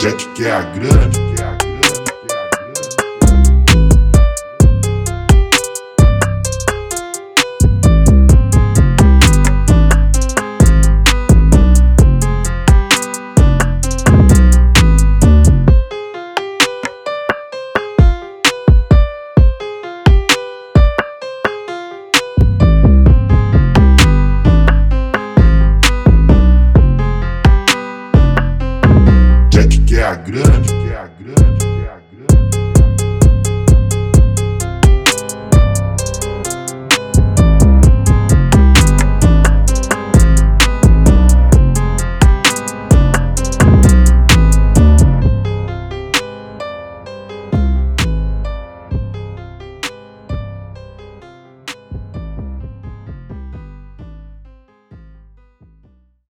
Jack quer a grana que é a grande, que é a grande, que é a grande.